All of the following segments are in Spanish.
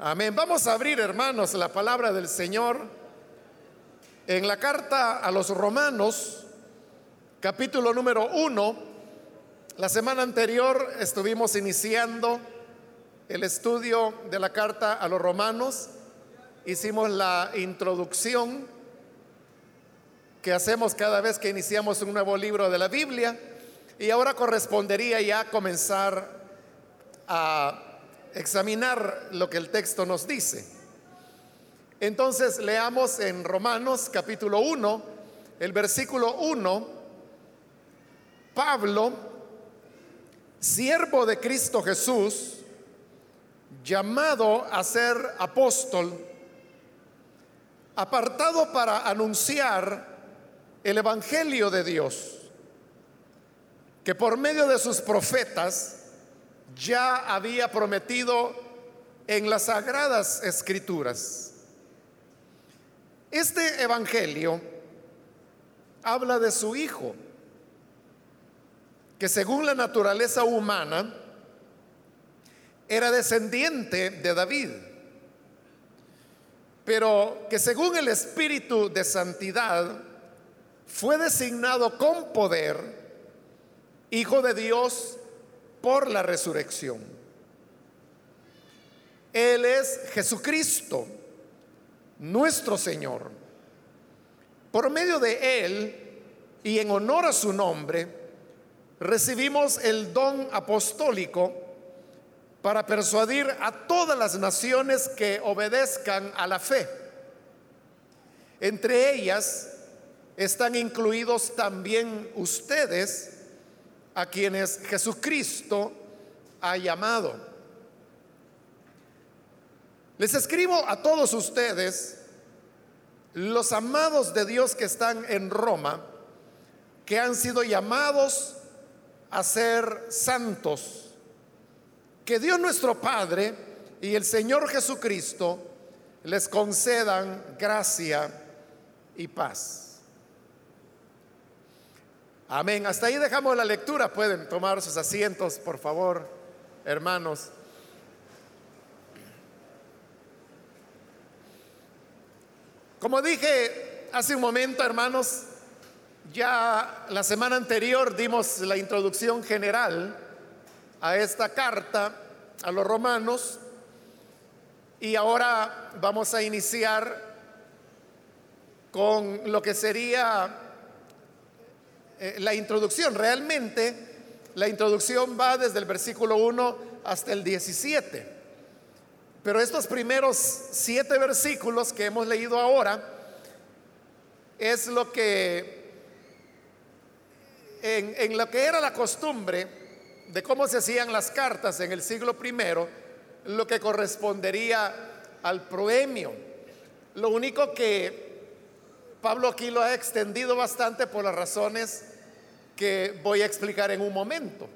Amén. Vamos a abrir, hermanos, la palabra del Señor en la carta a los romanos, capítulo número uno. La semana anterior estuvimos iniciando el estudio de la carta a los romanos. Hicimos la introducción que hacemos cada vez que iniciamos un nuevo libro de la Biblia. Y ahora correspondería ya comenzar a examinar lo que el texto nos dice. Entonces leamos en Romanos capítulo 1, el versículo 1, Pablo, siervo de Cristo Jesús, llamado a ser apóstol, apartado para anunciar el Evangelio de Dios, que por medio de sus profetas, ya había prometido en las sagradas escrituras. Este Evangelio habla de su Hijo, que según la naturaleza humana era descendiente de David, pero que según el Espíritu de Santidad fue designado con poder Hijo de Dios por la resurrección. Él es Jesucristo, nuestro Señor. Por medio de Él y en honor a su nombre, recibimos el don apostólico para persuadir a todas las naciones que obedezcan a la fe. Entre ellas están incluidos también ustedes, a quienes Jesucristo ha llamado. Les escribo a todos ustedes, los amados de Dios que están en Roma, que han sido llamados a ser santos. Que Dios nuestro Padre y el Señor Jesucristo les concedan gracia y paz. Amén. Hasta ahí dejamos la lectura. Pueden tomar sus asientos, por favor, hermanos. Como dije hace un momento, hermanos, ya la semana anterior dimos la introducción general a esta carta a los romanos y ahora vamos a iniciar con lo que sería eh, la introducción. Realmente la introducción va desde el versículo 1 hasta el 17. Pero estos primeros siete versículos que hemos leído ahora es lo que en, en, lo que era la costumbre de cómo se hacían las cartas en el siglo primero, lo que correspondería al proemio. Lo único que Pablo aquí lo ha extendido bastante por las razones que voy a explicar en un momento.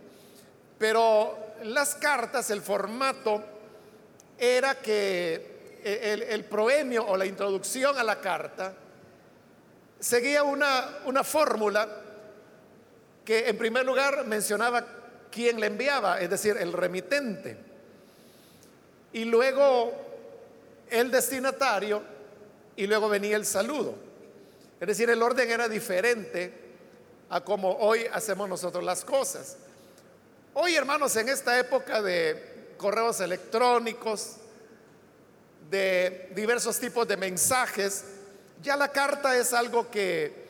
Pero las cartas, el formato era que el, el proemio o la introducción a la carta seguía una, una fórmula que en primer lugar mencionaba quién le enviaba, es decir, el remitente. Y luego el destinatario y luego venía el saludo. Es decir, el orden era diferente a como hoy hacemos nosotros las cosas. Hoy, hermanos, en esta época de correos electrónicos, de diversos tipos de mensajes, ya la carta es algo que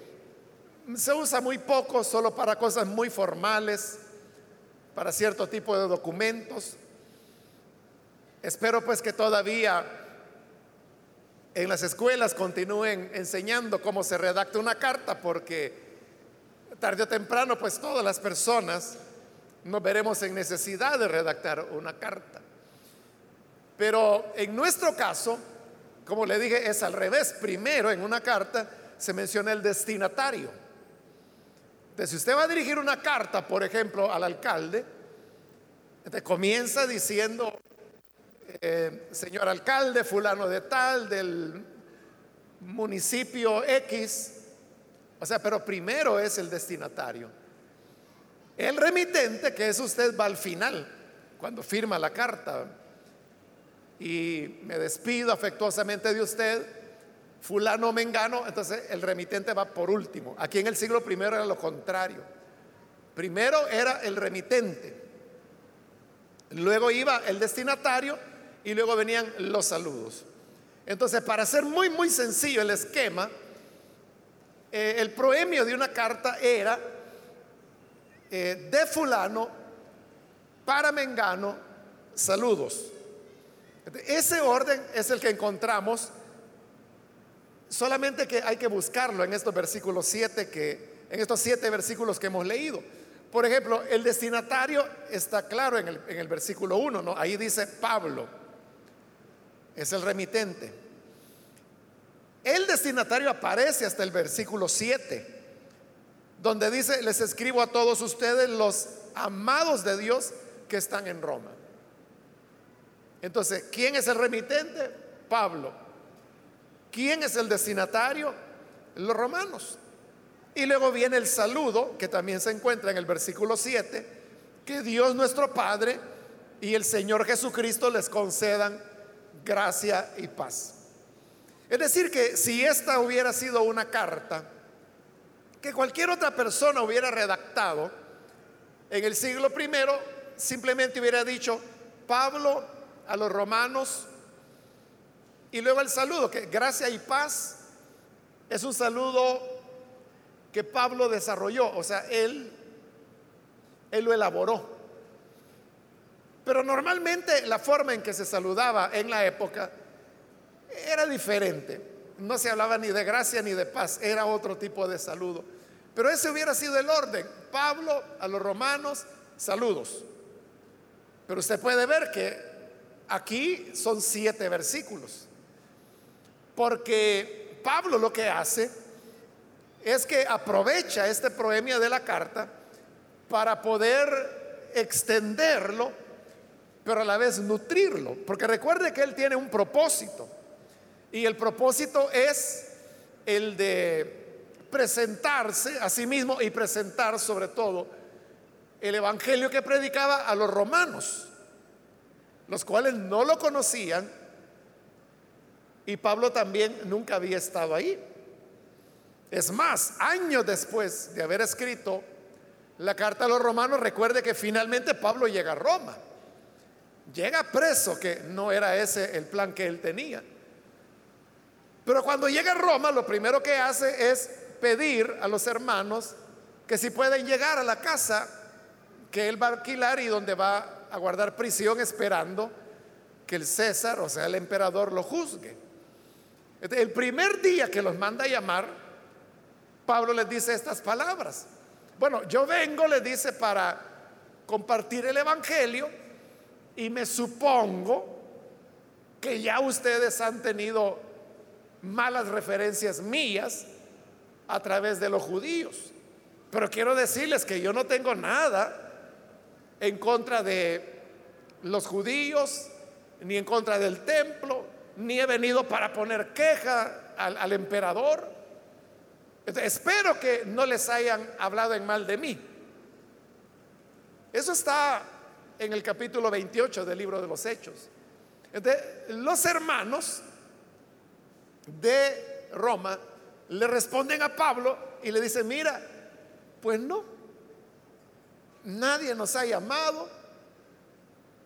se usa muy poco, solo para cosas muy formales, para cierto tipo de documentos. Espero pues que todavía en las escuelas continúen enseñando cómo se redacta una carta, porque tarde o temprano, pues todas las personas nos veremos en necesidad de redactar una carta. Pero en nuestro caso, como le dije, es al revés. Primero, en una carta se menciona el destinatario. Entonces, si usted va a dirigir una carta, por ejemplo, al alcalde, te comienza diciendo, eh, señor alcalde, fulano de tal, del municipio X, o sea, pero primero es el destinatario. El remitente, que es usted, va al final, cuando firma la carta. y me despido afectuosamente de usted, fulano mengano, entonces el remitente va por último. Aquí en el siglo primero era lo contrario. Primero era el remitente, luego iba el destinatario y luego venían los saludos. Entonces, para ser muy, muy sencillo el esquema, eh, el proemio de una carta era eh, de fulano para mengano, saludos. Ese orden es el que encontramos, solamente que hay que buscarlo en estos versículos 7 que en estos siete versículos que hemos leído. Por ejemplo, el destinatario está claro en el, versículo 1, ¿no? Ahí dice Pablo, es el remitente. El destinatario aparece hasta el versículo 7, donde dice, les escribo a todos ustedes los amados de Dios que están en Roma. Entonces, ¿quién es el remitente? Pablo. ¿Quién es el destinatario? Los romanos. Y luego viene el saludo, que también se encuentra en el versículo 7, que Dios nuestro Padre y el Señor Jesucristo les concedan gracia y paz. Es decir, que si esta hubiera sido una carta que cualquier otra persona hubiera redactado en el siglo primero, simplemente hubiera dicho, Pablo a los romanos, y luego el saludo, que gracia y paz es un saludo que Pablo desarrolló, o sea, él, él lo elaboró. Pero normalmente la forma en que se saludaba en la época era diferente. No se hablaba ni de gracia ni de paz, era otro tipo de saludo. Pero ese hubiera sido el orden. Pablo a los romanos, saludos. Pero usted puede ver que aquí son siete versículos. Porque Pablo lo que hace es que aprovecha este proemio de la carta para poder extenderlo, pero a la vez nutrirlo. Porque recuerde que él tiene un propósito. Y el propósito es el de presentarse a sí mismo y presentar sobre todo el evangelio que predicaba a los romanos, los cuales no lo conocían y Pablo también nunca había estado ahí. Es más, años después de haber escrito la carta a los romanos, recuerde que finalmente Pablo llega a Roma. Llega preso, que no era ese el plan que él tenía. Pero cuando llega a Roma, lo primero que hace es pedir a los hermanos que si pueden llegar a la casa que él va a alquilar y donde va a guardar prisión esperando que el César, o sea, el emperador, lo juzgue. El primer día que los manda a llamar, Pablo les dice estas palabras. Bueno, yo vengo, le dice, para compartir el Evangelio y me supongo que ya ustedes han tenido malas referencias mías a través de los judíos. Pero quiero decirles que yo no tengo nada en contra de los judíos, ni en contra del templo, ni he venido para poner queja al, emperador espero que no les hayan hablado en mal de mí. Eso está en el capítulo 28 del libro de los Hechos. los hermanos de Roma le responden a Pablo y le dicen, mira, pues no, nadie nos ha llamado.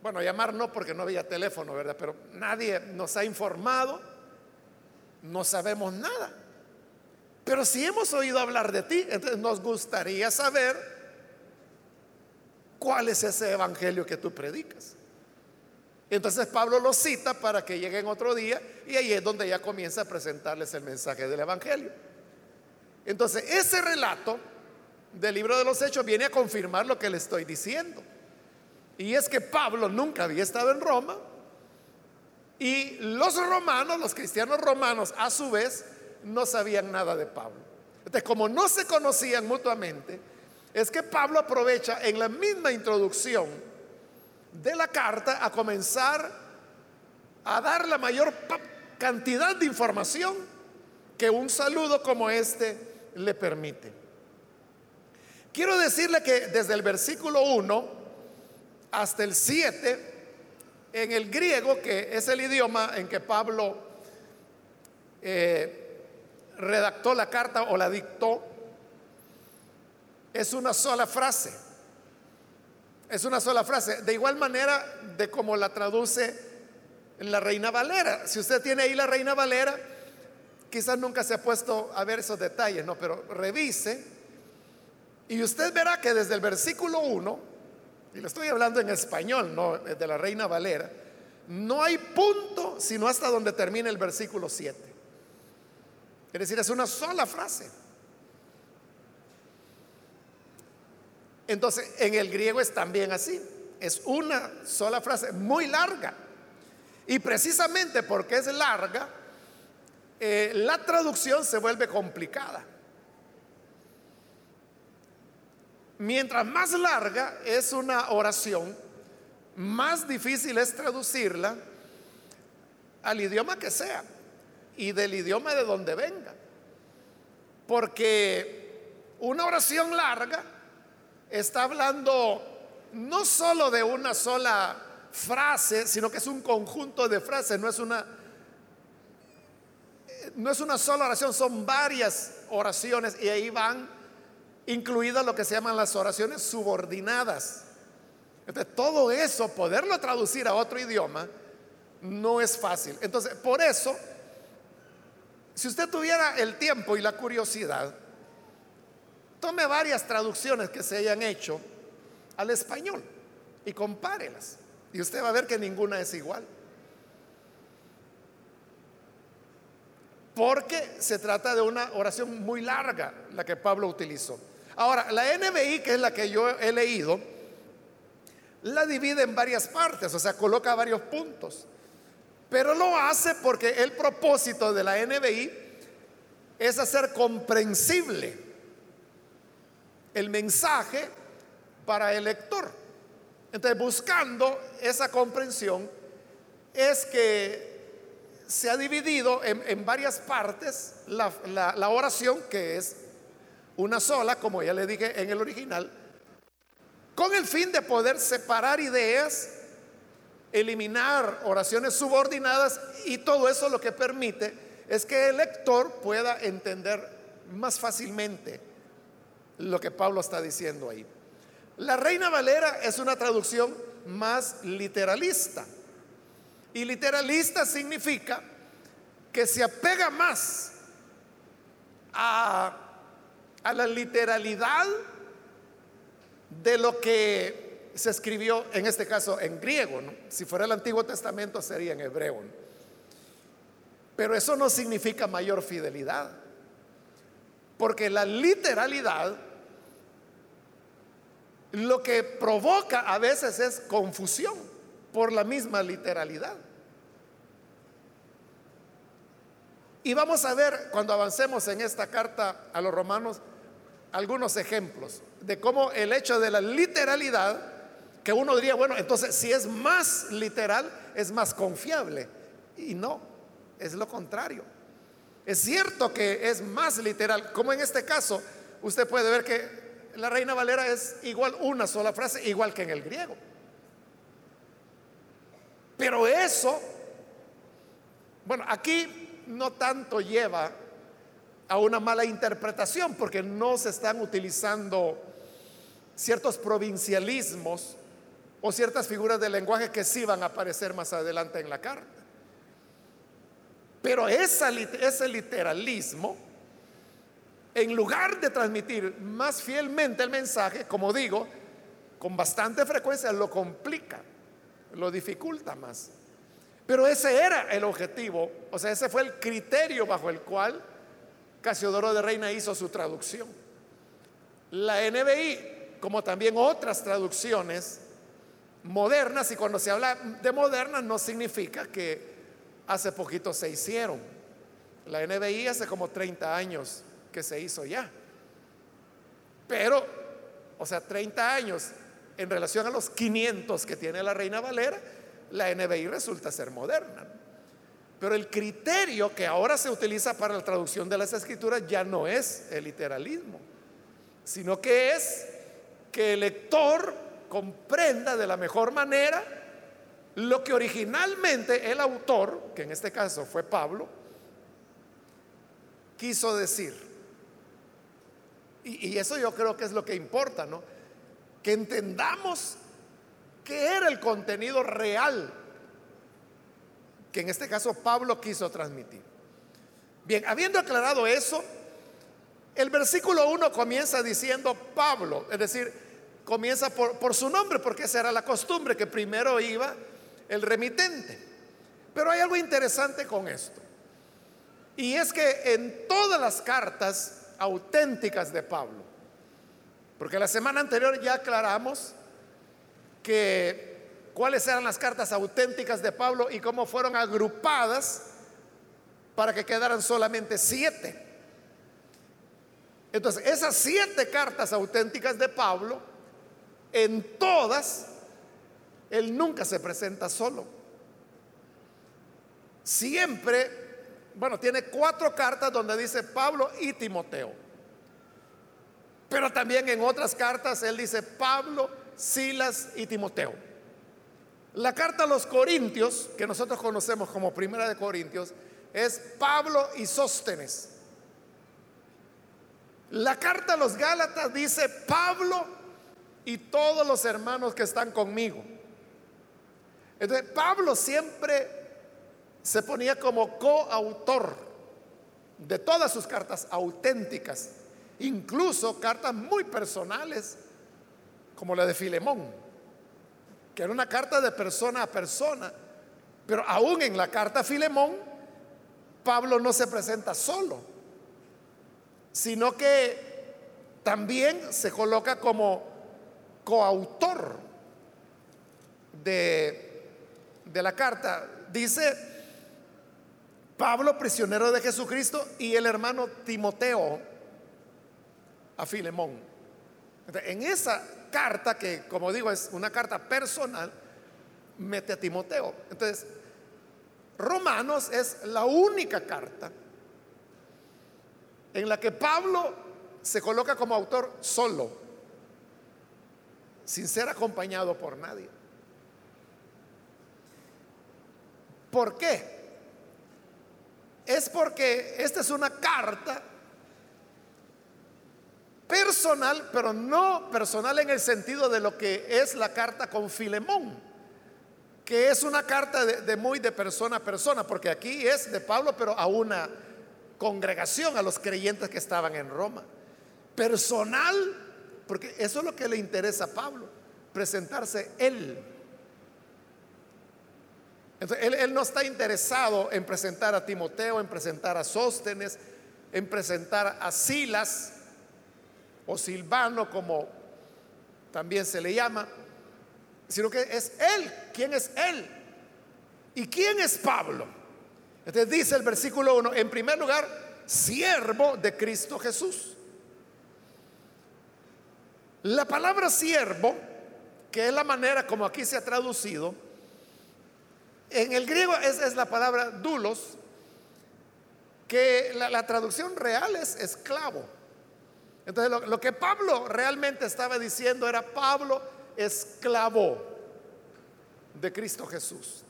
Bueno, llamar no porque no había teléfono, ¿verdad? Pero nadie nos ha informado, no sabemos nada. Pero si hemos oído hablar de ti, entonces nos gustaría saber cuál es ese evangelio que tú predicas. Entonces Pablo lo cita para que lleguen otro día y ahí es donde ya comienza a presentarles el mensaje del evangelio. Entonces ese relato del libro de los hechos viene a confirmar lo que le estoy diciendo. Y es que Pablo nunca había estado en Roma y los romanos, los cristianos romanos, a su vez, no sabían nada de Pablo. Entonces, como no se conocían mutuamente, es que Pablo aprovecha en la misma introducción de la carta a comenzar a dar la mayor cantidad de información que un saludo como este le permite. Quiero decirle que desde el versículo 1 hasta el 7, En el griego, que es el idioma en que Pablo eh, redactó la carta o la dictó, es una sola frase. Es una sola frase. De igual manera de como la traduce la Reina Valera. Si usted tiene ahí la Reina Valera, quizás nunca se ha puesto a ver esos detalles, no, pero revise y usted verá que desde el versículo 1, y le estoy hablando en español, no de la Reina Valera, no hay punto sino hasta donde termina el versículo 7. Es decir, es una sola frase. Entonces, en el griego es también así. Es una sola frase, muy larga. Y precisamente porque es larga, eh, la traducción se vuelve complicada. Mientras más larga es una oración, más difícil es traducirla al idioma que sea y del idioma de donde venga. Porque una oración larga está hablando no solo de una sola frase, sino que es un conjunto de frases, no es una no es una sola oración, son varias oraciones y ahí van incluidas lo que se llaman las oraciones subordinadas. Entonces, todo eso, poderlo traducir a otro idioma, no es fácil. Entonces, por eso, si usted tuviera el tiempo y la curiosidad, tome varias traducciones que se hayan hecho al español y compárelas. Y usted va a ver que ninguna es igual. Porque se trata de una oración muy larga, la que Pablo utilizó. Ahora, la NBI, que es la que yo he leído, la divide en varias partes, o sea, coloca varios puntos. Pero lo hace porque el propósito de la NBI es hacer comprensible el mensaje para el lector. Entonces, buscando esa comprensión, es que se ha dividido en, varias partes la oración, que es una sola, como ya le dije en el original, con el fin de poder separar ideas, eliminar oraciones subordinadas y todo eso lo que permite es que el lector pueda entender más fácilmente lo que Pablo está diciendo ahí. La Reina Valera es una traducción más literalista. Y literalista significa que se apega más a la literalidad de lo que se escribió, en este caso en griego. Si fuera el Antiguo Testamento sería en hebreo. Pero eso no significa mayor fidelidad. Porque la literalidad lo que provoca a veces es confusión por la misma literalidad. Y vamos a ver cuando avancemos en esta carta a los romanos algunos ejemplos de cómo el hecho de la literalidad, que uno diría, bueno, entonces si es más literal, es más confiable. Y no, es lo contrario. Es cierto que es más literal, como en este caso, usted puede ver que la Reina Valera es igual una sola frase, igual que en el griego. Pero eso, bueno, aquí no tanto lleva a una mala interpretación porque no se están utilizando ciertos provincialismos o ciertas figuras de lenguaje que sí van a aparecer más adelante en la carta. Pero ese literalismo, en lugar de transmitir más fielmente el mensaje, como digo, con bastante frecuencia lo complica, lo dificulta más. Pero ese era el objetivo, o sea, ese fue el criterio bajo el cual Casiodoro de Reina hizo su traducción. La NBI, como también otras traducciones modernas, y cuando se habla de modernas no significa que hace poquito se hicieron. La NBI hace como 30 años que se hizo ya. Pero, o sea, 30 años en relación a los 500 que tiene la Reina Valera, la NBI resulta ser moderna. Pero el criterio que ahora se utiliza para la traducción de las escrituras ya no es el literalismo, sino que es que el lector comprenda de la mejor manera lo que originalmente el autor, que en este caso fue Pablo, quiso decir. Y, eso yo creo que es lo que importa, ¿no? Que entendamos qué era el contenido real que en este caso Pablo quiso transmitir. Bien, habiendo aclarado eso, el versículo 1 comienza diciendo Pablo, es decir, comienza por, su nombre, porque esa era la costumbre, que primero iba el remitente. Pero hay algo interesante con esto. Y es que en todas las cartas auténticas de Pablo, porque la semana anterior ya aclaramos que cuáles eran las cartas auténticas de Pablo y cómo fueron agrupadas para que quedaran solamente siete. Entonces, esas siete cartas auténticas de Pablo, en todas, él nunca se presenta solo. Siempre bueno, tiene cuatro cartas donde dice Pablo y Timoteo. Pero también en otras cartas él dice Pablo, Silas y Timoteo. La carta a los Corintios, que nosotros conocemos como Primera de Corintios, es Pablo y Sóstenes. La carta a los Gálatas dice Pablo y todos los hermanos que están conmigo. Entonces, Pablo siempre se ponía como coautor de todas sus cartas auténticas, incluso cartas muy personales, como la de Filemón, que era una carta de persona a persona, pero aún en la carta a Filemón, Pablo no se presenta solo, sino que también se coloca como coautor de, de la carta. Dice Pablo, prisionero de Jesucristo, y el hermano Timoteo a Filemón. En esa carta, que como digo es una carta personal, mete a Timoteo. Entonces, Romanos es la única carta en la que Pablo se coloca como autor solo, sin ser acompañado por nadie. ¿Por qué? es porque esta es una carta personal, pero no personal en el sentido de lo que es la carta con Filemón, que es una carta de, muy de persona a persona, porque aquí es de Pablo, pero a una congregación, a los creyentes que estaban en Roma. Personal, porque eso es lo que le interesa a Pablo, presentarse él él, no está interesado en presentar a Timoteo, en presentar a Sóstenes, en presentar a Silas o Silvano, como también se le llama, sino que es Él. ¿Quién es Él? ¿Y quién es Pablo? Entonces dice el versículo 1, en primer lugar, siervo de Cristo Jesús. La palabra siervo, que es la manera como aquí se ha traducido, en el griego es, la palabra dulos, que la, traducción real es esclavo. Entonces lo, lo, que Pablo realmente estaba diciendo era Pablo esclavo de Cristo Jesús.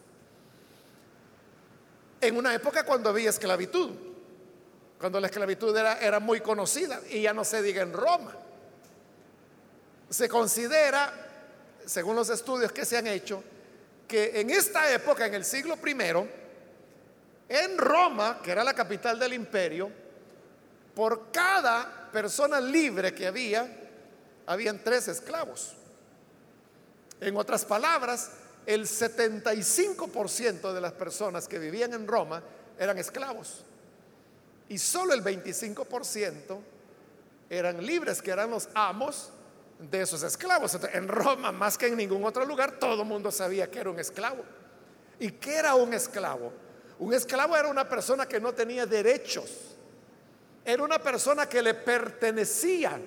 En una época cuando había esclavitud, cuando la esclavitud era, era muy conocida y ya no se diga en Roma. Se considera, según los estudios que se han hecho, que en esta época, en el siglo I, en Roma, que era la capital del imperio, por cada persona libre que había, habían tres esclavos. En otras palabras, el 75% de las personas que vivían en Roma eran esclavos. Y solo el 25% eran libres, que eran los amos de esos esclavos. en Roma, más que en ningún otro lugar, todo el mundo sabía que era un esclavo. ¿Y qué era un esclavo? Un esclavo era una persona que no tenía derechos. Era una persona que le pertenecía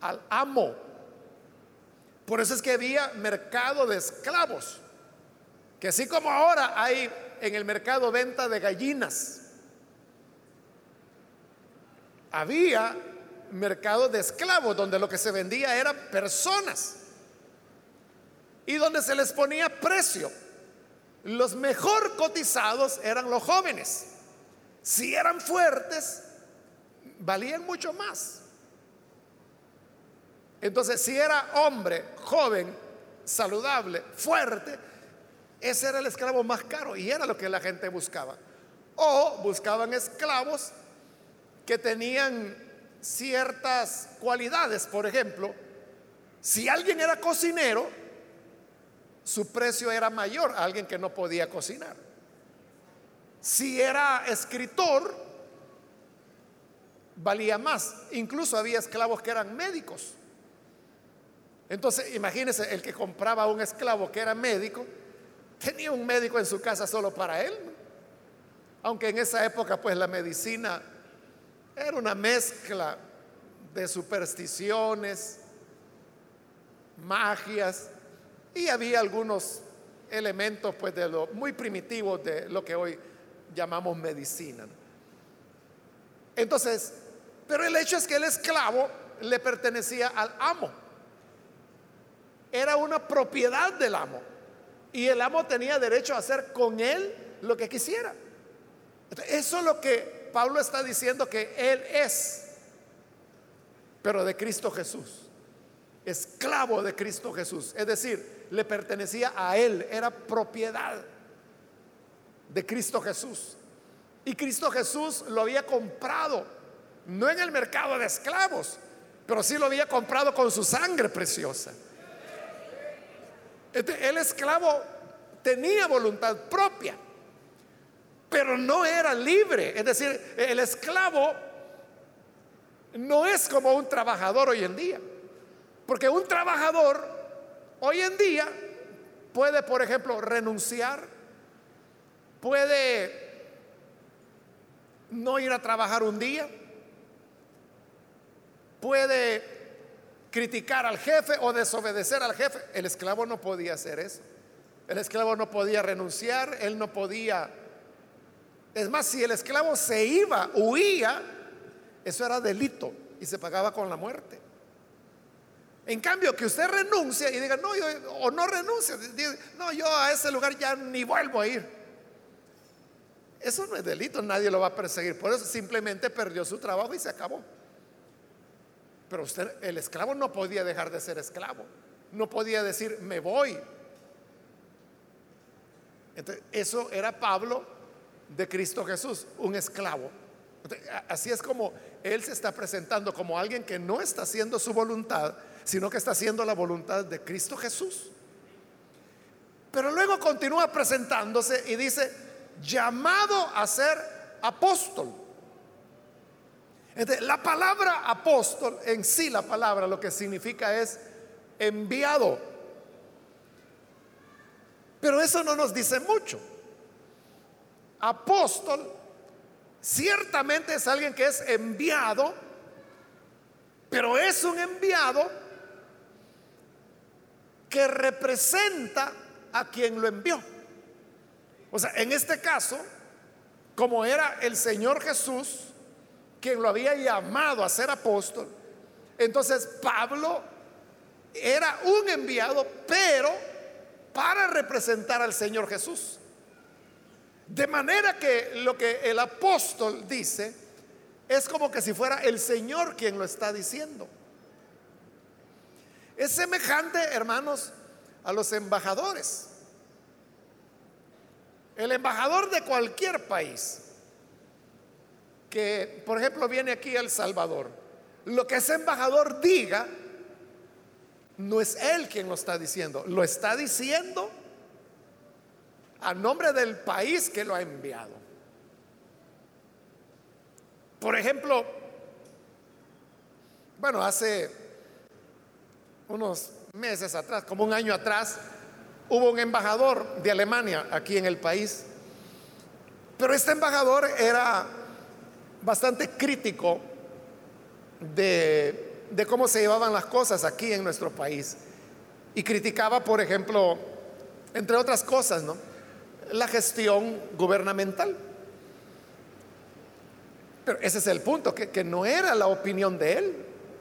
al amo. Por eso es que había mercado de esclavos. Que así como ahora hay en el mercado venta de gallinas, había mercado de esclavos, donde lo que se vendía eran personas. y donde se les ponía precio. Los mejor cotizados eran los jóvenes. Si eran fuertes, valían mucho más. Entonces, si era hombre, joven, saludable, fuerte, ese era el esclavo más caro y era lo que la gente buscaba. O buscaban esclavos que tenían ciertas cualidades. Por ejemplo, si alguien era cocinero, su precio era mayor a alguien que no podía cocinar. Si era escritor, valía más. Incluso había esclavos que eran médicos. Entonces, imagínense, el que compraba un esclavo que era médico, tenía un médico en su casa solo para él. Aunque en esa época, pues la medicina era una mezcla de supersticiones, magias, y había algunos elementos, pues, de lo muy primitivos de lo que hoy llamamos medicina. Entonces, pero el hecho es que el esclavo le pertenecía al amo era una propiedad del amo. Y el amo tenía derecho a hacer con él lo que quisiera. Eso es lo que Pablo está diciendo que él es, pero de Cristo Jesús. Esclavo de Cristo Jesús. Es decir, le pertenecía a él, era propiedad de Cristo Jesús. Y Cristo Jesús lo había comprado, no en el mercado de esclavos, pero sí lo había comprado con su sangre preciosa. El esclavo tenía voluntad propia, pero no era libre. Es decir, el esclavo no es como un trabajador hoy en día. Porque un trabajador hoy en día puede, por ejemplo, renunciar, puede no ir a trabajar un día, puede criticar al jefe o desobedecer al jefe. El esclavo no podía hacer eso. El esclavo no podía renunciar, él no podía... Es más, si el esclavo se iba, huía, eso era delito y se pagaba con la muerte. En cambio, que usted renuncie y diga, no, yo, o no renuncie, no, yo a ese lugar ya ni vuelvo a ir. Eso no es delito, nadie lo va a perseguir. Por eso simplemente perdió su trabajo y se acabó. Pero usted, el esclavo no podía dejar de ser esclavo. No podía decir, me voy. Entonces, eso era Pablo de Cristo Jesús, un esclavo. así es como él se está presentando como alguien que no está haciendo su voluntad, sino que está haciendo la voluntad de Cristo Jesús. Pero luego continúa presentándose y dice, llamado a ser apóstol la palabra apóstol, en sí la palabra lo que significa es enviado. Pero eso no nos dice mucho. Apóstol ciertamente es alguien que es enviado, pero es un enviado que representa a quien lo envió. O sea, en este caso, como era el Señor Jesús, quien lo había llamado a ser apóstol. Entonces Pablo era un enviado, pero para representar al Señor Jesús. De manera que lo que el apóstol dice es como que si fuera el Señor quien lo está diciendo. Es semejante, hermanos, a los embajadores. El embajador de cualquier país que, por ejemplo, viene aquí a El Salvador, lo que ese embajador diga, no es él quien lo está diciendo, lo está diciendo a nombre del país que lo ha enviado. Por ejemplo, bueno, hace unos meses atrás, como un año atrás, hubo un embajador de Alemania aquí en el país, pero este embajador era bastante crítico de, de cómo se llevaban las cosas aquí en nuestro país. Y criticaba, por ejemplo, entre otras cosas, ¿no? La gestión gubernamental. Pero ese es el punto, que, que, no era la opinión de él,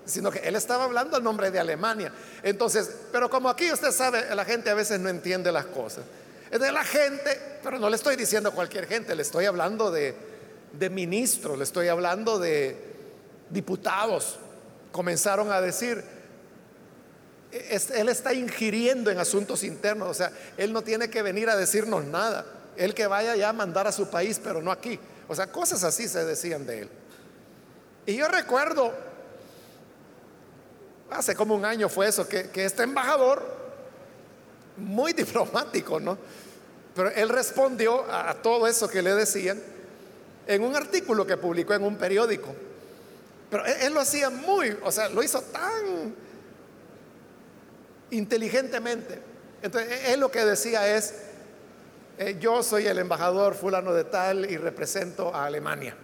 sino que él estaba hablando al nombre de Alemania. Entonces, pero como aquí usted sabe, la gente a veces no entiende las cosas. Es de la gente, pero no le estoy diciendo a cualquier gente, le estoy hablando de, de ministros, le estoy hablando de diputados. Comenzaron a decir, él está ingiriendo en asuntos internos, o sea, él no tiene que venir a decirnos nada, él que vaya ya a mandar a su país, pero no aquí. O sea, cosas así se decían de él. Y yo recuerdo, hace como un año fue eso, que, este embajador, muy diplomático, ¿no? Pero él respondió a, a todo eso que le decían en un artículo que publicó en un periódico. Pero él, lo hacía muy, o sea, lo hizo tan inteligentemente. Entonces, él lo que decía es, eh, yo soy el embajador fulano de tal y represento a Alemania.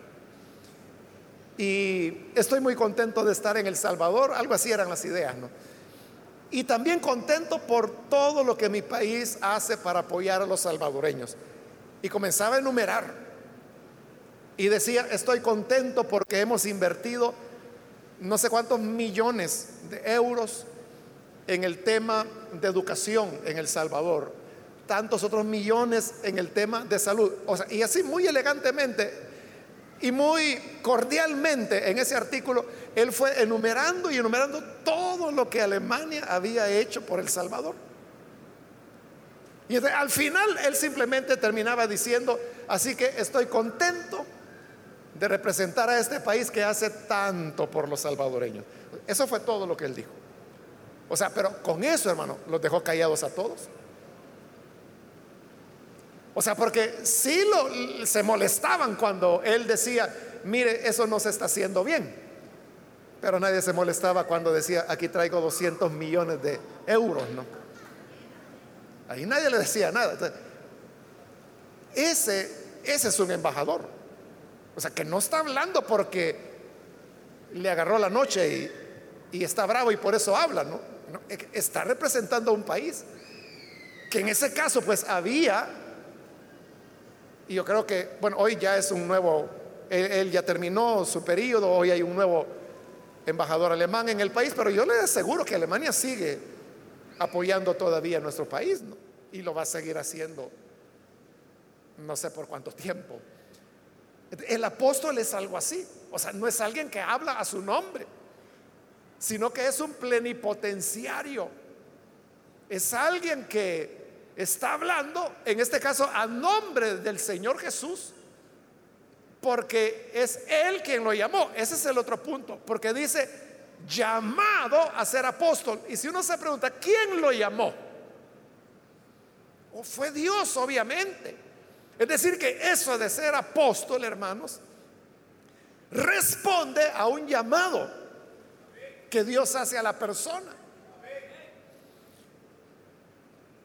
Y estoy muy contento de estar en El Salvador, algo así eran las ideas, ¿no? Y también contento por todo lo que mi país hace para apoyar a los salvadoreños. Y comenzaba a enumerar. Y decía, estoy contento porque hemos invertido no sé cuántos millones de euros en el tema de educación en El Salvador, tantos otros millones en el tema de salud. Y así muy elegantemente y muy cordialmente en ese artículo, él fue enumerando y enumerando todo lo que Alemania había hecho por El Salvador. Y al final él simplemente terminaba diciendo, así que estoy contento de representar a este país que hace tanto por los salvadoreños. Eso fue todo lo que él dijo. O sea, pero con eso, hermano, los dejó callados a todos. O sea, porque sí lo, se molestaban cuando él decía, mire, eso no se está haciendo bien. Pero nadie se molestaba cuando decía, aquí traigo 200 millones de euros, ¿no? Ahí nadie le decía nada. ese, ese es un embajador. O sea, que no está hablando porque le agarró la noche y, y está bravo y por eso habla, ¿no? Está representando a un país que en ese caso pues había, y yo creo que, bueno, hoy ya es un nuevo, él, ya terminó su periodo, hoy hay un nuevo embajador alemán en el país, pero yo le aseguro que Alemania sigue apoyando todavía a nuestro país y lo va a seguir haciendo no sé por cuánto tiempo. El apóstol es algo así, o sea, no es alguien que habla a su nombre sino que es un plenipotenciario. Es alguien que está hablando, en este caso, a nombre del Señor Jesús, porque es Él quien lo llamó. Ese es el otro punto, porque dice llamado a ser apóstol. Y si uno se pregunta, ¿quién lo llamó? Fue Dios, obviamente. Es decir, que eso de ser apóstol, hermanos, responde a un llamado que Dios hace a la persona.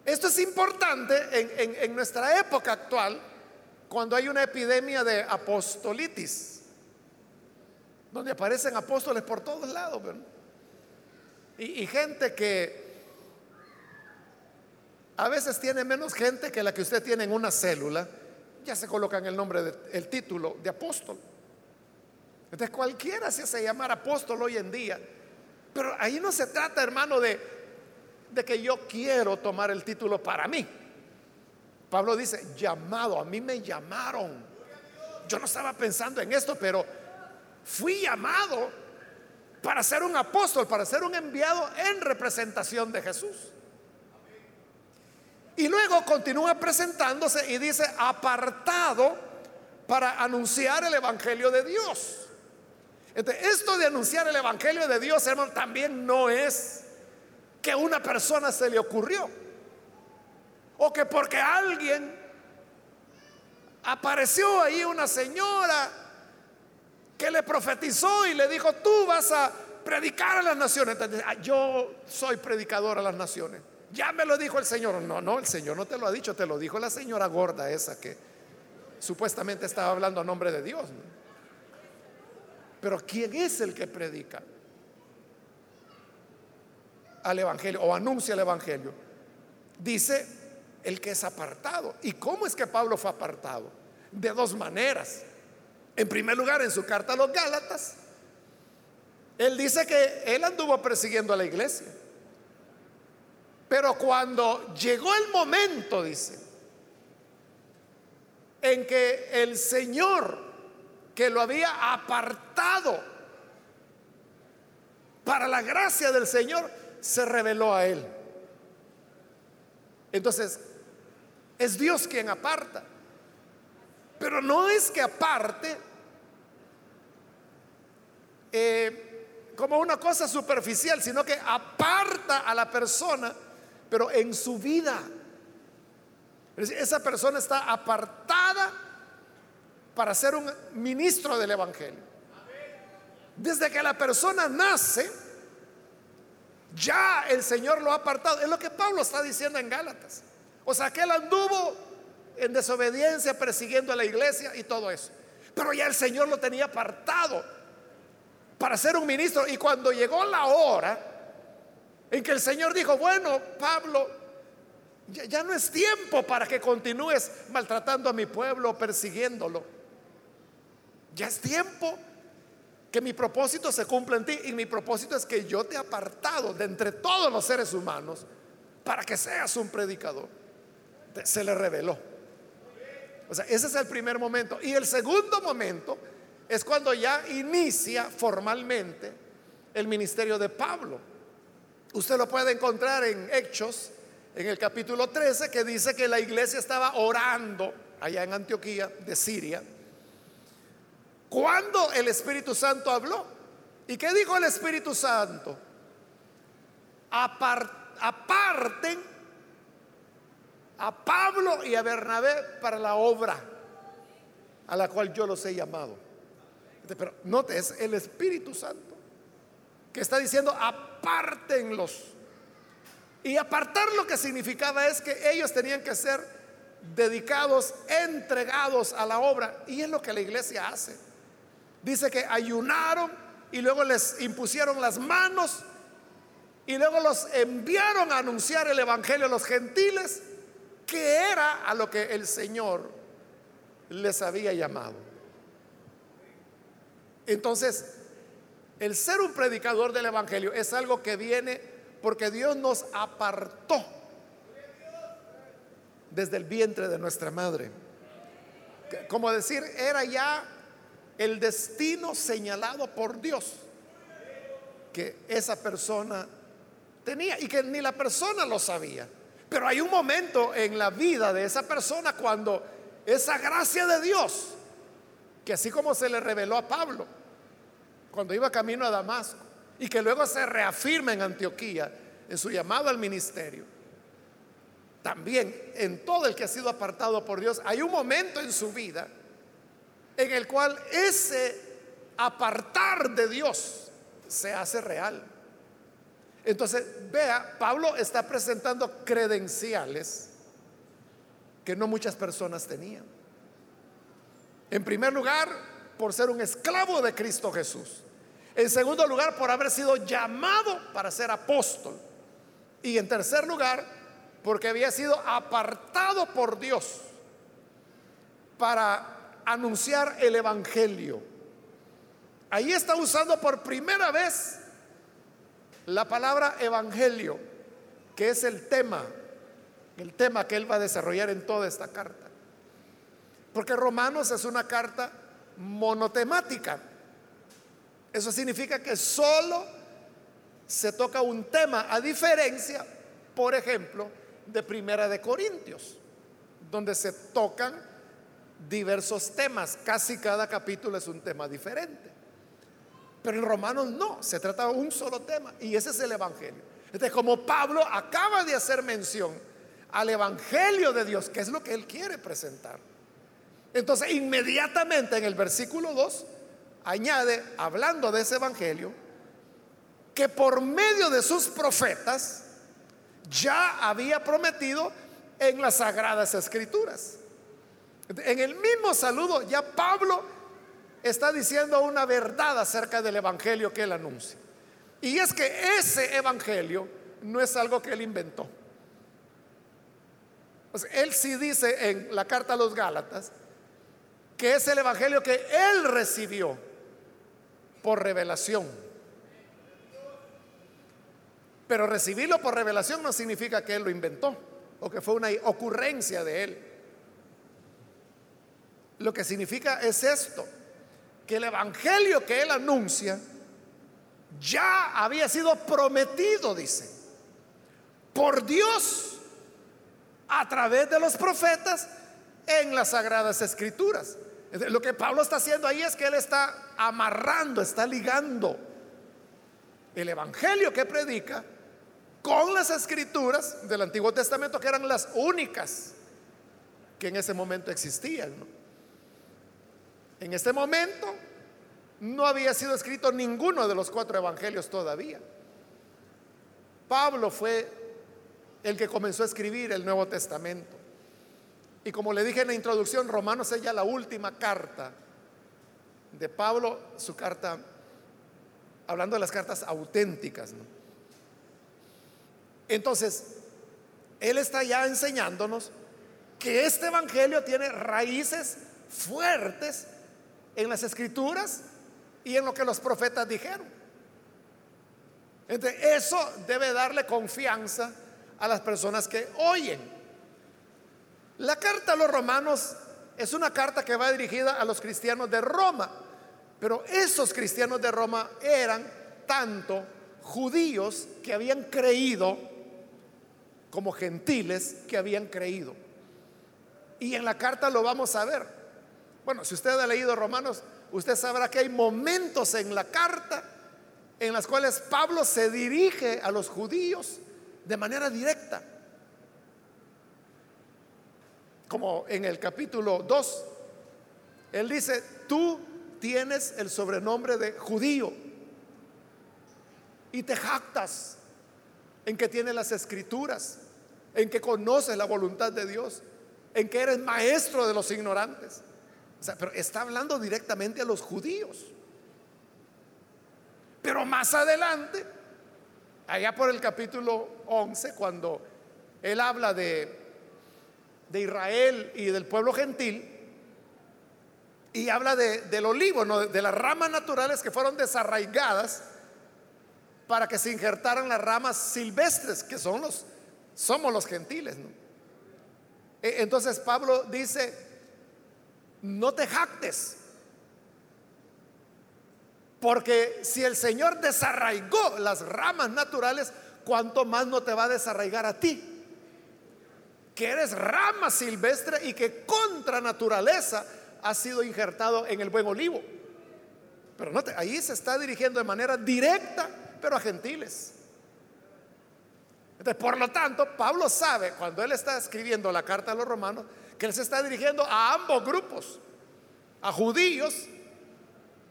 Esto es importante en, nuestra época actual, cuando hay una epidemia de apostolitis, donde aparecen apóstoles por todos lados, y, gente que a veces tiene menos gente que la que usted tiene en una célula, ya se coloca en el nombre, del título de apóstol. Entonces cualquiera se hace llamar apóstol hoy en día pero ahí no se trata, hermano, de, de que yo quiero tomar el título para mí. Pablo dice, llamado, a mí me llamaron. Yo no estaba pensando en esto, pero fui llamado para ser un apóstol, para ser un enviado en representación de Jesús. Y luego continúa presentándose y dice, apartado para anunciar el Evangelio de Dios esto de anunciar el Evangelio de Dios, hermano, también no es que una persona se le ocurrió. O que porque alguien apareció ahí una señora que le profetizó y le dijo, tú vas a predicar a las naciones. Entonces, ah, yo soy predicador a las naciones. Ya me lo dijo el Señor. No, no, el Señor no te lo ha dicho, te lo dijo la señora gorda esa que supuestamente estaba hablando a nombre de Dios. Pero ¿quién es el que predica al Evangelio o anuncia el Evangelio? Dice el que es apartado. ¿Y cómo es que Pablo fue apartado? De dos maneras. En primer lugar, en su carta a los Gálatas, Él dice que él anduvo persiguiendo a la iglesia. Pero cuando llegó el momento, dice, en que el Señor que lo había apartado para la gracia del Señor, se reveló a él. Entonces, es Dios quien aparta. Pero no es que aparte eh, como una cosa superficial, sino que aparta a la persona, pero en su vida. esa persona está apartada para ser un ministro del Evangelio. Desde que la persona nace, ya el Señor lo ha apartado. Es lo que Pablo está diciendo en Gálatas. O sea, que él anduvo en desobediencia, persiguiendo a la iglesia y todo eso. Pero ya el Señor lo tenía apartado para ser un ministro. Y cuando llegó la hora en que el Señor dijo, bueno, Pablo, ya, no es tiempo para que continúes maltratando a mi pueblo, persiguiéndolo. Ya es tiempo que mi propósito se cumpla en ti. Y mi propósito es que yo te he apartado de entre todos los seres humanos para que seas un predicador. Se le reveló. O sea, ese es el primer momento. Y el segundo momento es cuando ya inicia formalmente el ministerio de Pablo. Usted lo puede encontrar en Hechos, en el capítulo 13, que dice que la iglesia estaba orando allá en Antioquía de Siria cuando el Espíritu Santo habló. ¿Y qué dijo el Espíritu Santo? aparten a Pablo y a Bernabé para la obra a la cual yo los he llamado. Pero note, es el Espíritu Santo que está diciendo apártenlos. Y apartar lo que significaba es que ellos tenían que ser dedicados, entregados a la obra. Y es lo que la iglesia hace. Dice que ayunaron y luego les impusieron las manos y luego los enviaron a anunciar el Evangelio a los gentiles, que era a lo que el Señor les había llamado. Entonces, el ser un predicador del Evangelio es algo que viene porque Dios nos apartó desde el vientre de nuestra madre. Como decir, era ya el destino señalado por Dios que esa persona tenía y que ni la persona lo sabía. Pero hay un momento en la vida de esa persona cuando esa gracia de Dios, que así como se le reveló a Pablo cuando iba camino a Damasco y que luego se reafirma en Antioquía en su llamado al ministerio, también en todo el que ha sido apartado por Dios, hay un momento en su vida en el cual ese apartar de Dios se hace real. Entonces, vea, Pablo está presentando credenciales que no muchas personas tenían. En primer lugar, por ser un esclavo de Cristo Jesús. En segundo lugar, por haber sido llamado para ser apóstol. Y en tercer lugar, porque había sido apartado por Dios para anunciar el Evangelio. Ahí está usando por primera vez la palabra Evangelio, que es el tema, el tema que él va a desarrollar en toda esta carta. Porque Romanos es una carta monotemática. Eso significa que solo se toca un tema, a diferencia, por ejemplo, de Primera de Corintios, donde se tocan diversos temas. Casi cada capítulo es un tema diferente. Pero en Romanos no, se trata de un solo tema y ese es el Evangelio. Entonces, como Pablo acaba de hacer mención al Evangelio de Dios, que es lo que él quiere presentar. Entonces, inmediatamente en el versículo 2 añade, hablando de ese Evangelio, que por medio de sus profetas ya había prometido en las sagradas escrituras. En el mismo saludo ya Pablo está diciendo una verdad acerca del Evangelio que él anuncia. Y es que ese Evangelio no es algo que él inventó. él sí dice en la carta a los Gálatas que es el Evangelio que él recibió por revelación. Pero recibirlo por revelación no significa que Él lo inventó o que fue una ocurrencia de Él. Lo que significa es esto, que el Evangelio que Él anuncia ya había sido prometido, dice, por Dios a través de los profetas en las sagradas escrituras. Lo que Pablo está haciendo ahí es que él está amarrando, está ligando el evangelio que predica con las escrituras del Antiguo Testamento, que eran las únicas que en ese momento existían. En este momento no había sido escrito ninguno de los cuatro evangelios todavía. Pablo fue el que comenzó a escribir el Nuevo Testamento. Y como le dije en la introducción, Romanos es ya la última carta de Pablo, su carta, hablando de las cartas auténticas. Entonces, él está ya enseñándonos que este Evangelio tiene raíces fuertes en las escrituras y en lo que los profetas dijeron. Entonces, eso debe darle confianza a las personas que oyen. La carta a los romanos es una carta que va dirigida a los cristianos de Roma, pero esos cristianos de Roma eran tanto judíos que habían creído como gentiles que habían creído. Y en la carta lo vamos a ver. Bueno, si usted ha leído Romanos, usted sabrá que hay momentos en la carta en las cuales Pablo se dirige a los judíos de manera directa. Como en el capítulo 2, él dice, tú tienes el sobrenombre de judío y te jactas en que tienes las escrituras, en que conoces la voluntad de Dios, en que eres maestro de los ignorantes. Pero está hablando directamente a los judíos. Pero más adelante, allá por el capítulo 11, cuando él habla de, de Israel y del pueblo gentil, y habla de, del olivo, de las ramas naturales que fueron desarraigadas para que se injertaran las ramas silvestres, que son los, somos los gentiles. E, entonces Pablo dice, no te jactes, porque si el Señor desarraigó las ramas naturales, ¿cuánto más no te va a desarraigar a ti? Que eres rama silvestre y que contra naturaleza ha sido injertado en el buen olivo. Pero no ahí se está dirigiendo de manera directa, pero a gentiles. Entonces, por lo tanto, Pablo sabe cuando él está escribiendo la carta a los romanos que él se está dirigiendo a ambos grupos, a judíos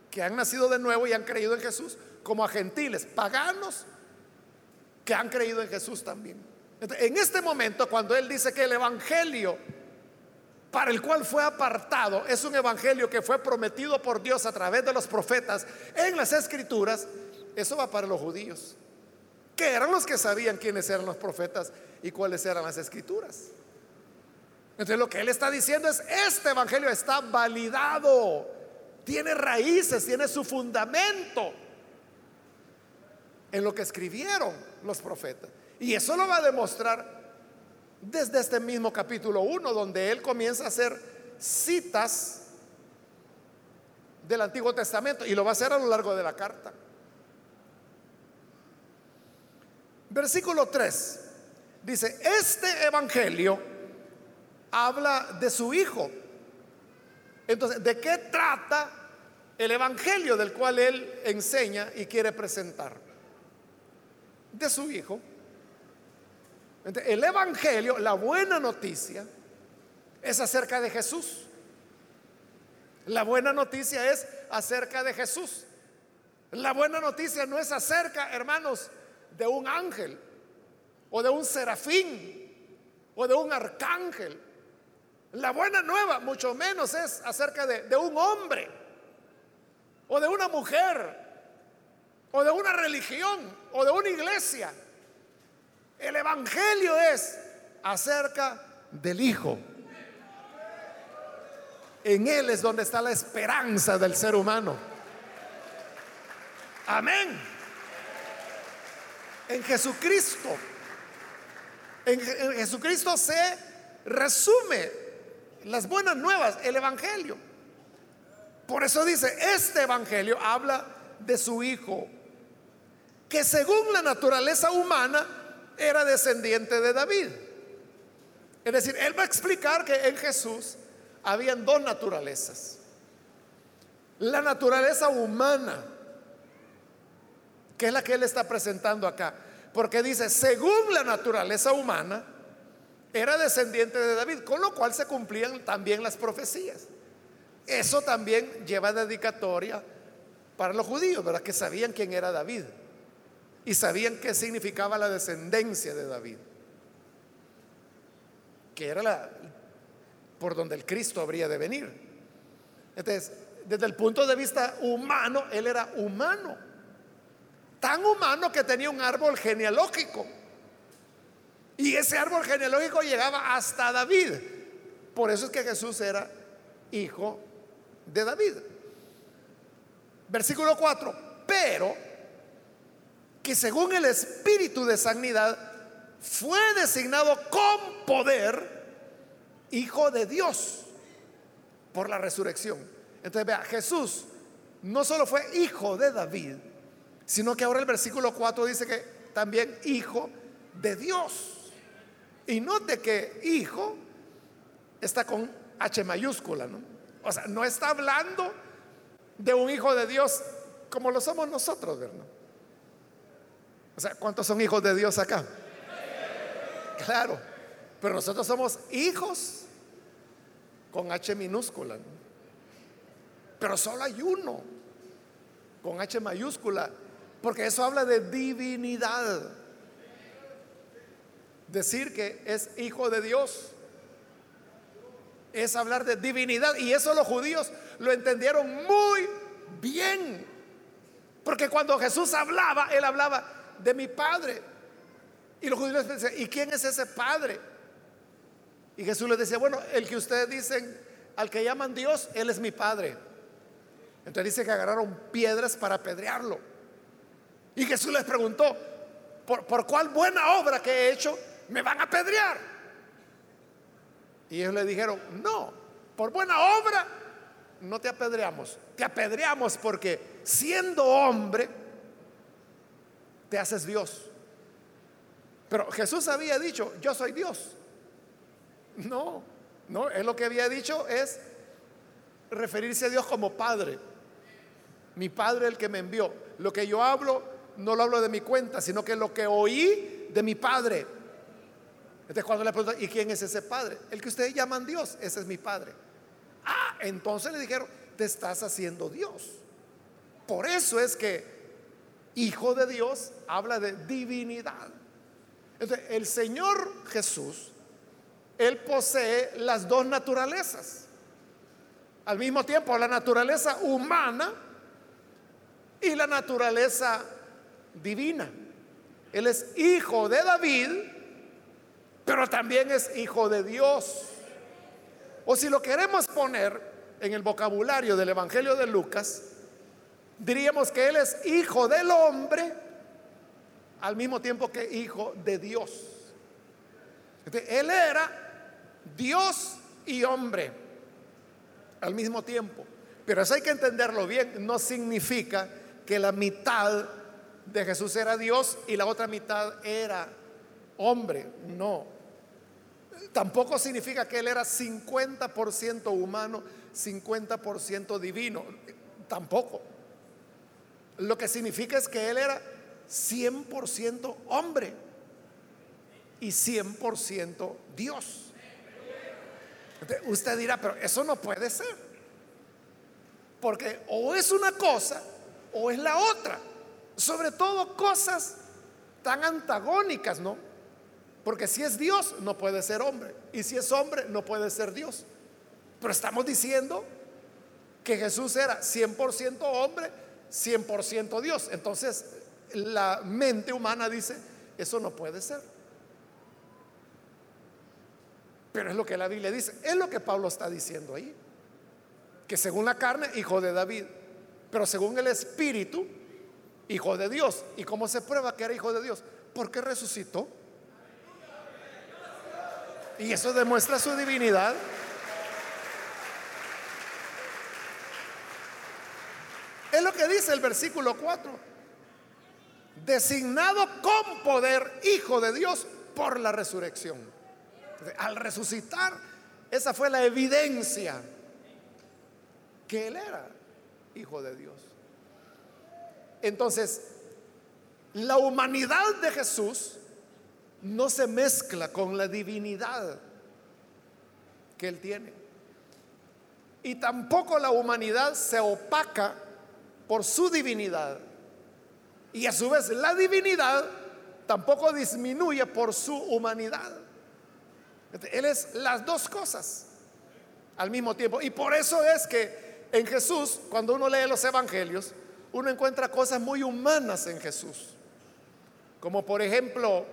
que han nacido de nuevo y han creído en Jesús, como a gentiles, paganos que han creído en Jesús también. en este momento, cuando Él dice que el Evangelio para el cual fue apartado es un Evangelio que fue prometido por Dios a través de los profetas en las Escrituras, eso va para los judíos, que eran los que sabían quiénes eran los profetas y cuáles eran las Escrituras. Entonces lo que Él está diciendo es, este Evangelio está validado, tiene raíces, tiene su fundamento en lo que escribieron los profetas. Y eso lo va a demostrar desde este mismo capítulo 1, donde él comienza a hacer citas del Antiguo Testamento y lo va a hacer a lo largo de la carta. Versículo 3 dice, este Evangelio habla de su Hijo. Entonces, ¿de qué trata el Evangelio del cual él enseña y quiere presentar? de su Hijo. El Evangelio, la buena noticia, es acerca de Jesús. La buena noticia es acerca de Jesús. La buena noticia no es acerca, hermanos, de un ángel o de un serafín o de un arcángel. La buena nueva, mucho menos, es acerca de, un hombre o de una mujer o de una religión o de una iglesia. El Evangelio es acerca del Hijo. En Él es donde está la esperanza del ser humano. Amén. en Jesucristo. En, Jesucristo se resume las buenas nuevas, el Evangelio. Por eso dice, este Evangelio habla de su Hijo, que según la naturaleza humana era descendiente de David. Es decir, él va a explicar que en Jesús habían dos naturalezas. La naturaleza humana, que es la que él está presentando acá. Porque dice, según la naturaleza humana, era descendiente de David, con lo cual se cumplían también las profecías. Eso también lleva dedicatoria para los judíos, ¿verdad? Que sabían quién era David y sabían qué significaba la descendencia de David, que era la por donde el Cristo habría de venir. Entonces, desde el punto de vista humano, él era humano. Tan humano que tenía un árbol genealógico. Y ese árbol genealógico llegaba hasta David. Por eso es que Jesús era hijo de David. Versículo 4. Pero que según el espíritu de sanidad fue designado con poder hijo de Dios por la resurrección. Entonces vea, Jesús no solo fue hijo de David, sino que ahora el versículo 4 dice que también hijo de Dios. Y note que hijo está con H mayúscula, ¿no? O sea, no está hablando de un hijo de Dios como lo somos nosotros, ¿verdad? O sea, ¿cuántos son hijos de Dios acá? Claro, pero nosotros somos hijos con H minúscula. ¿no? Pero solo hay uno con H mayúscula, porque eso habla de divinidad. Decir que es hijo de Dios es hablar de divinidad y eso los judíos lo entendieron muy bien. Porque cuando Jesús hablaba, él hablaba de mi Padre. Y los judíos decían, ¿y quién es ese Padre? Y Jesús les decía, bueno, el que ustedes dicen, al que llaman Dios, Él es mi Padre. Entonces dice que agarraron piedras para apedrearlo. Y Jesús les preguntó, ¿por, cuál buena obra que he hecho me van a apedrear? Y ellos le dijeron, no, por buena obra no te apedreamos. Te apedreamos porque siendo hombre, te haces Dios. Pero Jesús había dicho, yo soy Dios. No, no, él lo que había dicho es referirse a Dios como Padre mi Padre el que me envió. Lo que yo hablo no lo hablo de mi cuenta, sino que lo que oí de mi Padre. Entonces cuando le preguntan, ¿y quién es ese Padre? El que ustedes llaman Dios, ese es mi Padre. Ah, entonces le dijeron, te estás haciendo Dios. Por eso es que Hijo de Dios habla de divinidad. Entonces, el Señor Jesús, Él posee las dos naturalezas. Al mismo tiempo, la naturaleza humana y la naturaleza divina. Él es hijo de David, pero también es hijo de Dios. O si lo queremos poner en el vocabulario del Evangelio de Lucas, diríamos que Él es hijo del hombre al mismo tiempo que hijo de Dios. él era Dios y hombre al mismo tiempo. Pero eso hay que entenderlo bien, no significa que la mitad de Jesús era Dios y la otra mitad era hombre. No. Tampoco significa que Él era 50% humano, 50% divino. Tampoco. Lo que significa es que Él era 100% hombre y 100% Dios. Usted dirá, pero eso no puede ser. Porque o es una cosa o es la otra. Sobre todo cosas tan antagónicas, ¿no? Porque si es Dios, no puede ser hombre. Y si es hombre, no puede ser Dios. Pero estamos diciendo que Jesús era 100% hombre, 100% Dios. Entonces, la mente humana dice, eso no puede ser. Pero es lo que la Biblia dice. Es lo que Pablo está diciendo ahí. Que según la carne, hijo de David pero según el Espíritu, hijo de Dios. ¿Y cómo se prueba que era hijo de Dios? Porque resucitó. Y eso demuestra su divinidad. Es lo que dice el versículo 4. Designado con poder, hijo de Dios, por la resurrección. Al resucitar, esa fue la evidencia que él era hijo de Dios. Entonces, la humanidad de Jesús no se mezcla con la divinidad que él tiene. Y tampoco la humanidad se opaca por su divinidad. Y a su vez la divinidad tampoco disminuye por su humanidad. Él es las dos cosas al mismo tiempo. Y por eso es que en Jesús, cuando uno lee los evangelios, uno encuentra cosas muy humanas en Jesús. Como por ejemplo,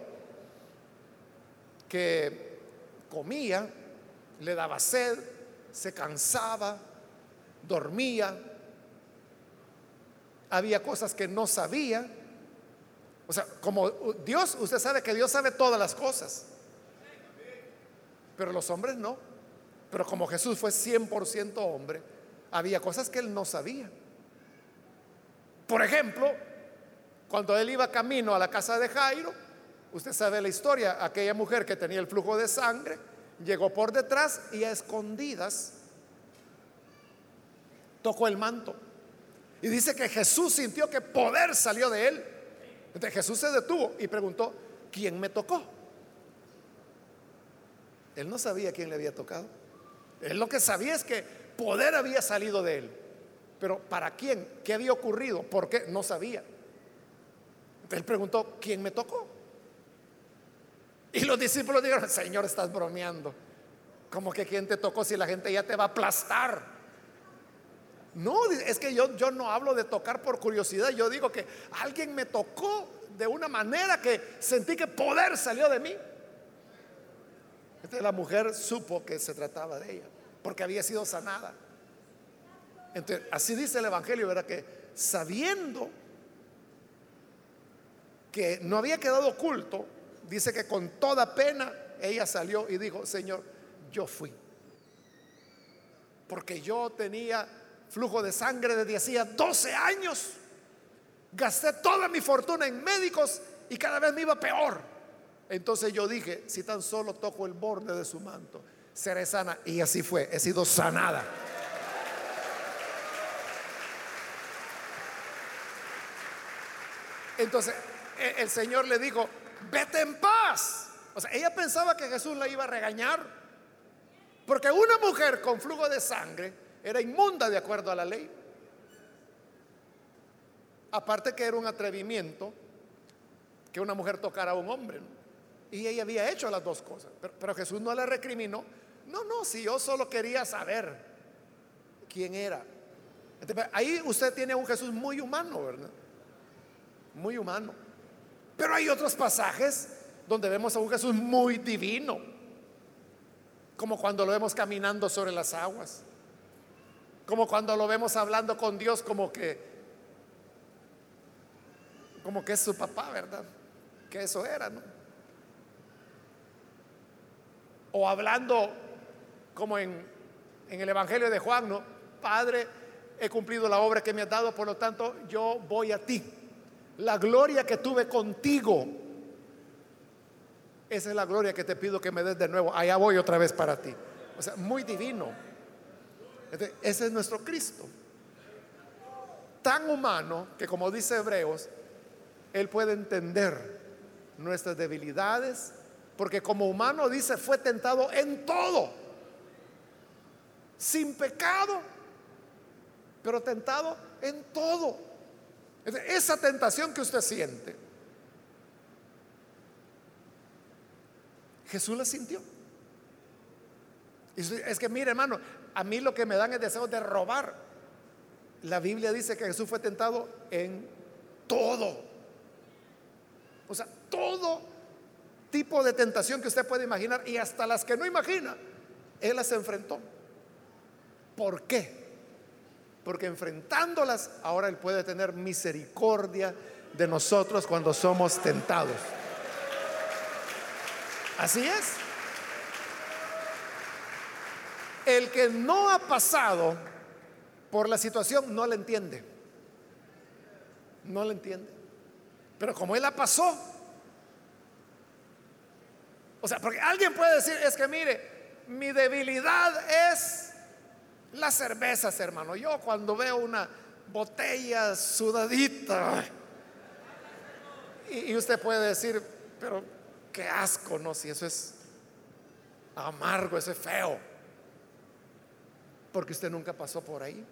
que comía, le daba sed, se cansaba, dormía, había cosas que no sabía. O sea, como Dios, usted sabe que Dios sabe todas las cosas, pero los hombres no. Pero como Jesús fue 100% hombre, había cosas que él no sabía. Por ejemplo, cuando él iba camino a la casa de Jairo, usted sabe la historia, aquella mujer que tenía el flujo de sangre llegó por detrás y a escondidas tocó el manto. Y dice que Jesús sintió que poder salió de él. Entonces Jesús se detuvo y preguntó, ¿quién me tocó? Él no sabía quién le había tocado. Él lo que sabía es que poder había salido de él. Pero ¿para quién? ¿Qué había ocurrido? ¿Por qué? No sabía. Entonces él preguntó, ¿quién me tocó? Y los discípulos dijeron, Señor, estás bromeando. ¿Cómo que quién te tocó si la gente ya te va a aplastar? No, es que yo, yo no hablo de tocar por curiosidad, yo digo que alguien me tocó de una manera que sentí que poder salió de mí. Entonces la mujer supo que se trataba de ella, porque había sido sanada. Entonces, así dice el Evangelio, ¿verdad? Que sabiendo que no había quedado oculto, dice que con toda pena ella salió y dijo, Señor, yo fui. Porque yo tenía flujo de sangre desde hacía 12 años. Gasté toda mi fortuna en médicos y cada vez me iba peor. Entonces yo dije, si tan solo toco el borde de su manto, seré sana. Y así fue, he sido sanada. Entonces e, el Señor le dijo, vete en paz. O sea, ella pensaba que Jesús la iba a regañar. Porque una mujer con flujo de sangre era inmunda de acuerdo a la ley. Aparte que era un atrevimiento que una mujer tocara a un hombre. Y ella había hecho las dos cosas. Pero, Jesús no le recriminó. No, no, si yo solo quería saber quién era. ahí usted tiene un Jesús muy humano, ¿verdad? Muy humano. Pero hay otros pasajes donde vemos a un Jesús muy divino. Como cuando lo vemos caminando sobre las aguas. Como cuando lo vemos hablando con Dios como que como que es su papá, ¿verdad? Que eso era, ¿no? O hablando como en, en el Evangelio de Juan, ¿no? Padre, he cumplido la obra que me has dado, por lo tanto yo voy a ti. La gloria que tuve contigo, esa es la gloria que te pido que me des de nuevo. Allá voy otra vez para ti. O sea, muy divino. Ese es nuestro Cristo. Tan humano que como dice Hebreos, Él puede entender nuestras debilidades, porque como humano dice, fue tentado en todo, sin pecado, pero tentado en todo. Esa tentación que usted siente, Jesús la sintió. Es que mire, hermano, a mí lo que me dan es deseo de robar. La Biblia dice que Jesús fue tentado en todo. O sea, todo tipo de tentación que usted puede imaginar y hasta las que no imagina, Él las enfrentó. ¿Por qué? Porque enfrentándolas, ahora Él puede tener misericordia de nosotros cuando somos tentados. Así es. El que no ha pasado por la situación no la entiende. No la entiende. Pero como él la pasó, o sea, porque alguien puede decir, es que mire, mi debilidad es las cervezas, hermano. Yo cuando veo una botella sudadita, y, usted puede decir, pero qué asco, ¿no? Si eso es amargo, eso es feo. Porque usted nunca pasó por ahí.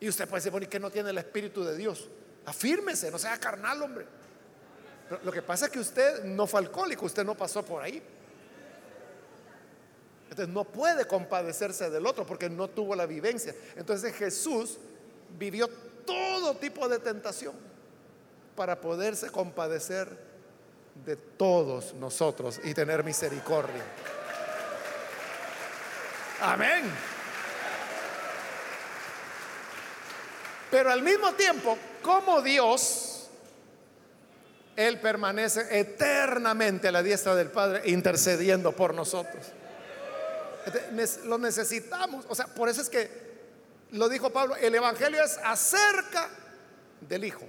Y usted puede decir, bueno, ¿y que no tiene el Espíritu de Dios? Afírmese, no sea carnal, hombre. lo que pasa es que usted no fue alcohólico, usted no pasó por ahí. Entonces no puede compadecerse del otro porque no tuvo la vivencia. Entonces Jesús vivió todo tipo de tentación para poderse compadecer de todos nosotros y tener misericordia. Amén. Pero al mismo tiempo, como Dios, Él permanece eternamente a la diestra del Padre intercediendo por nosotros. Lo necesitamos. O sea, por eso es que lo dijo Pablo, el Evangelio es acerca del Hijo.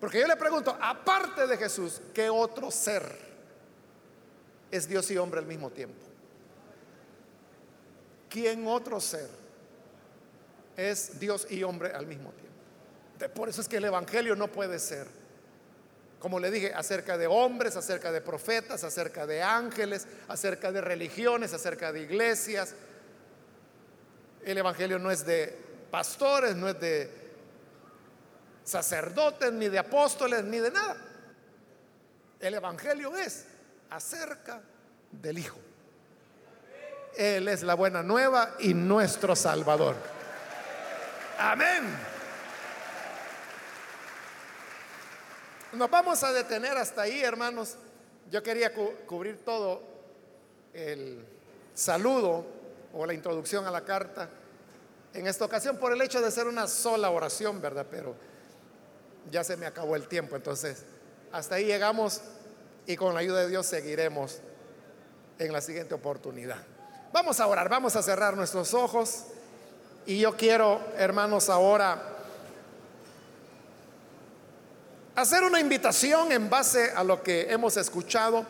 Porque yo le pregunto, aparte de Jesús, ¿qué otro ser es Dios y hombre al mismo tiempo? ¿Quién otro ser es Dios y hombre al mismo tiempo? Por eso es que el Evangelio no puede ser, como le dije, acerca de hombres, acerca de profetas, acerca de ángeles, acerca de religiones, acerca de iglesias. El Evangelio no es de pastores, no es de sacerdotes, ni de apóstoles, ni de nada. El Evangelio es acerca del Hijo. Él es la buena nueva y nuestro Salvador. Amén. Nos vamos a detener hasta ahí, hermanos. Yo quería cubrir todo el saludo o la introducción a la carta en esta ocasión por el hecho de ser una sola oración, ¿verdad? Pero ya se me acabó el tiempo, entonces hasta ahí llegamos y con la ayuda de Dios seguiremos en la siguiente oportunidad. Vamos a orar, vamos a cerrar nuestros ojos. Y yo quiero, hermanos, ahora hacer una invitación en base a lo que hemos escuchado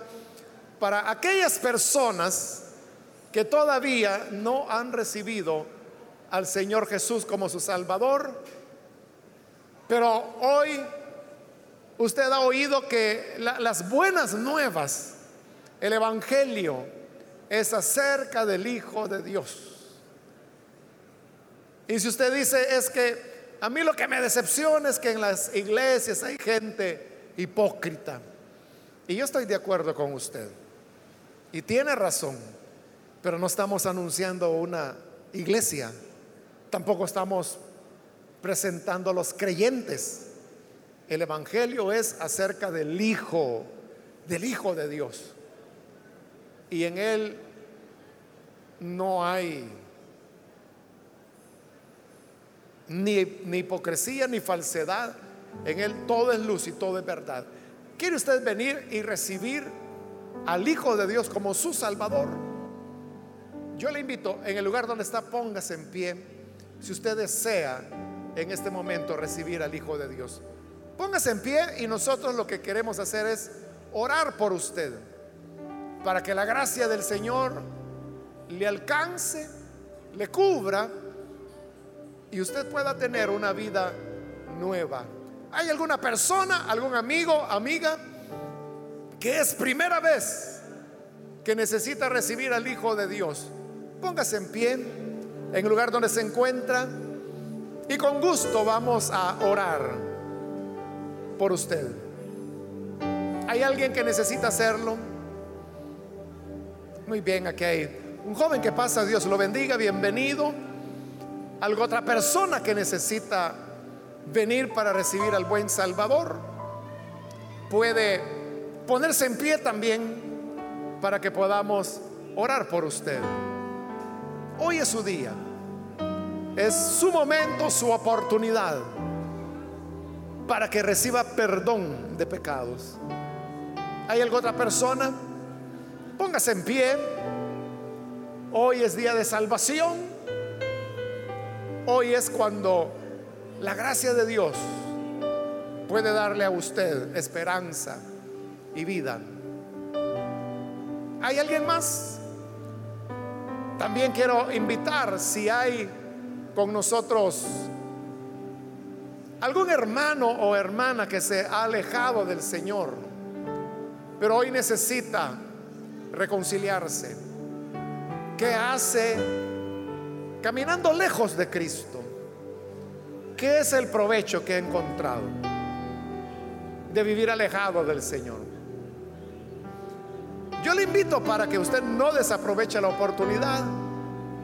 para aquellas personas que todavía no han recibido al Señor Jesús como su Salvador, pero hoy usted ha oído que las buenas nuevas, el Evangelio, es acerca del Hijo de Dios. Y si usted dice es que a mí lo que me decepciona es que en las iglesias hay gente hipócrita. Y yo estoy de acuerdo con usted. Y tiene razón. Pero no estamos anunciando una iglesia. Tampoco estamos presentando a los creyentes. El Evangelio es acerca del Hijo, del Hijo de Dios. Y en Él no hay ni, ni hipocresía ni falsedad. En Él todo es luz y todo es verdad. ¿Quiere usted venir y recibir al Hijo de Dios como su Salvador? Yo le invito, en el lugar donde está, póngase en pie. Si usted desea en este momento recibir al Hijo de Dios, póngase en pie y nosotros lo que queremos hacer es orar por usted, para que la gracia del Señor le alcance, le cubra y usted pueda tener una vida nueva. ¿Hay alguna persona, algún amigo, amiga, que es primera vez que necesita recibir al Hijo de Dios? Póngase en pie en el lugar donde se encuentra y con gusto vamos a orar por usted. ¿Hay alguien que necesita hacerlo? Muy bien, aquí hay un joven que pasa, Dios lo bendiga, bienvenido. Algo otra persona que necesita venir para recibir al buen Salvador. Puede ponerse en pie también para que podamos orar por usted. Hoy es su día. Es su momento, su oportunidad para que reciba perdón de pecados. ¿Hay alguna otra persona? Póngase en pie. Hoy es día de salvación. Hoy es cuando la gracia de Dios puede darle a usted esperanza y vida. ¿Hay alguien más? También quiero invitar si hay con nosotros algún hermano o hermana que se ha alejado del Señor, pero hoy necesita reconciliarse. ¿Qué hace caminando lejos de Cristo? ¿Qué es el provecho que ha encontrado de vivir alejado del Señor? Yo le invito para que usted no desaproveche la oportunidad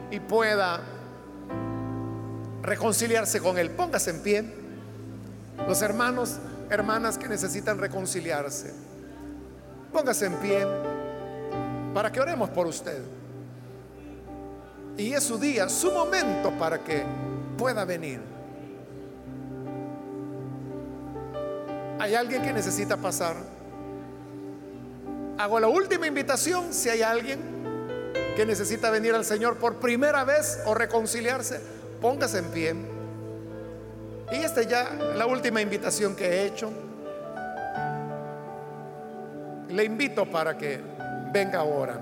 y pueda reconciliarse con Él. Póngase en pie. Los hermanos, hermanas que necesitan reconciliarse. Póngase en pie para que oremos por usted. Y es su día, su momento para que pueda venir. ¿Hay alguien que necesita pasar? Hago la última invitación si hay alguien que necesita venir al Señor por primera vez o reconciliarse, póngase en pie. Y esta ya la última invitación que he hecho. Le invito para que venga ahora.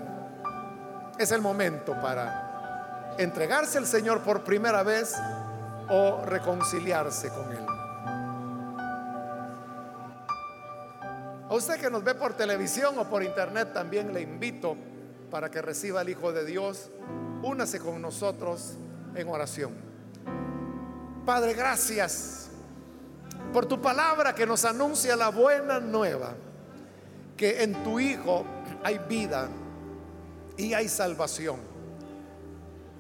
Es el momento para entregarse al Señor por primera vez o reconciliarse con Él. A usted que nos ve por televisión o por internet también le invito para que reciba al Hijo de Dios. Únase con nosotros en oración. Padre, gracias por tu palabra que nos anuncia la buena nueva, que en tu Hijo hay vida y hay salvación.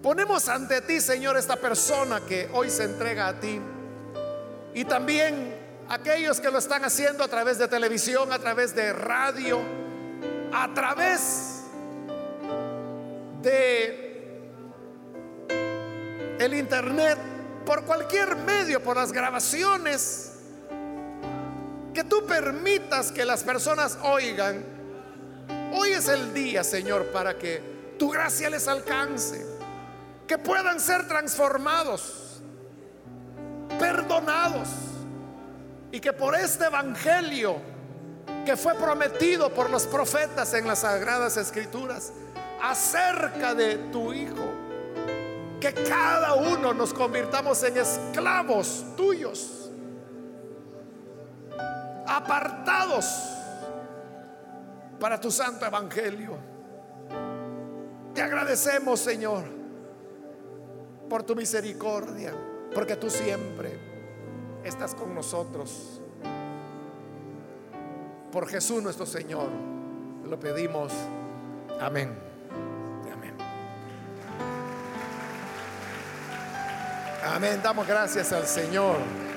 Ponemos ante ti, Señor, esta persona que hoy se entrega a ti y también aquellos que lo están haciendo a través de televisión, a través de radio, a través de el internet, por cualquier medio, por las grabaciones, que tú permitas que las personas oigan. Hoy es el día, Señor, para que tu gracia les alcance, que puedan ser transformados, perdonados y que por este evangelio que fue prometido por los profetas en las sagradas escrituras acerca de tu Hijo, que cada uno nos convirtamos en esclavos tuyos, apartados para tu santo evangelio. Te agradecemos, Señor, por tu misericordia, porque tú siempre estás con nosotros. Por Jesús nuestro Señor, lo pedimos. Amén. Amén. Amén. Damos gracias al Señor.